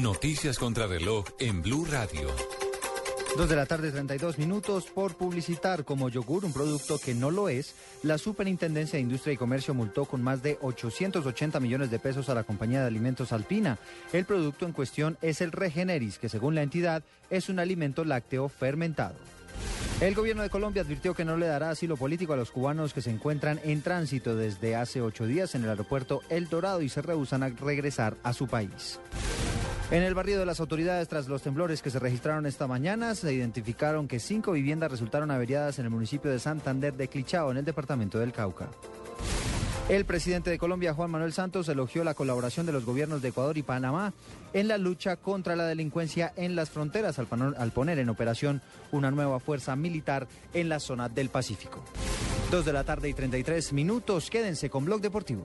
Noticias contra reloj en Blue Radio. Dos de la tarde, 32 minutos. Por publicitar como yogur un producto que no lo es, la Superintendencia de Industria y Comercio multó con más de 880 millones de pesos a la compañía de alimentos Alpina. El producto en cuestión es el Regeneris, que según la entidad es un alimento lácteo fermentado. El gobierno de Colombia advirtió que no le dará asilo político a los cubanos que se encuentran en tránsito desde hace ocho días en el aeropuerto El Dorado y se rehusan a regresar a su país. En el barrio de las autoridades, tras los temblores que se registraron esta mañana, se identificaron que cinco viviendas resultaron averiadas en el municipio de Santander de Clichao, en el departamento del Cauca. El presidente de Colombia, Juan Manuel Santos, elogió la colaboración de los gobiernos de Ecuador y Panamá en la lucha contra la delincuencia en las fronteras al, poner en operación una nueva fuerza militar en la zona del Pacífico. Dos de la tarde y 33 minutos. Quédense con Blog Deportivo.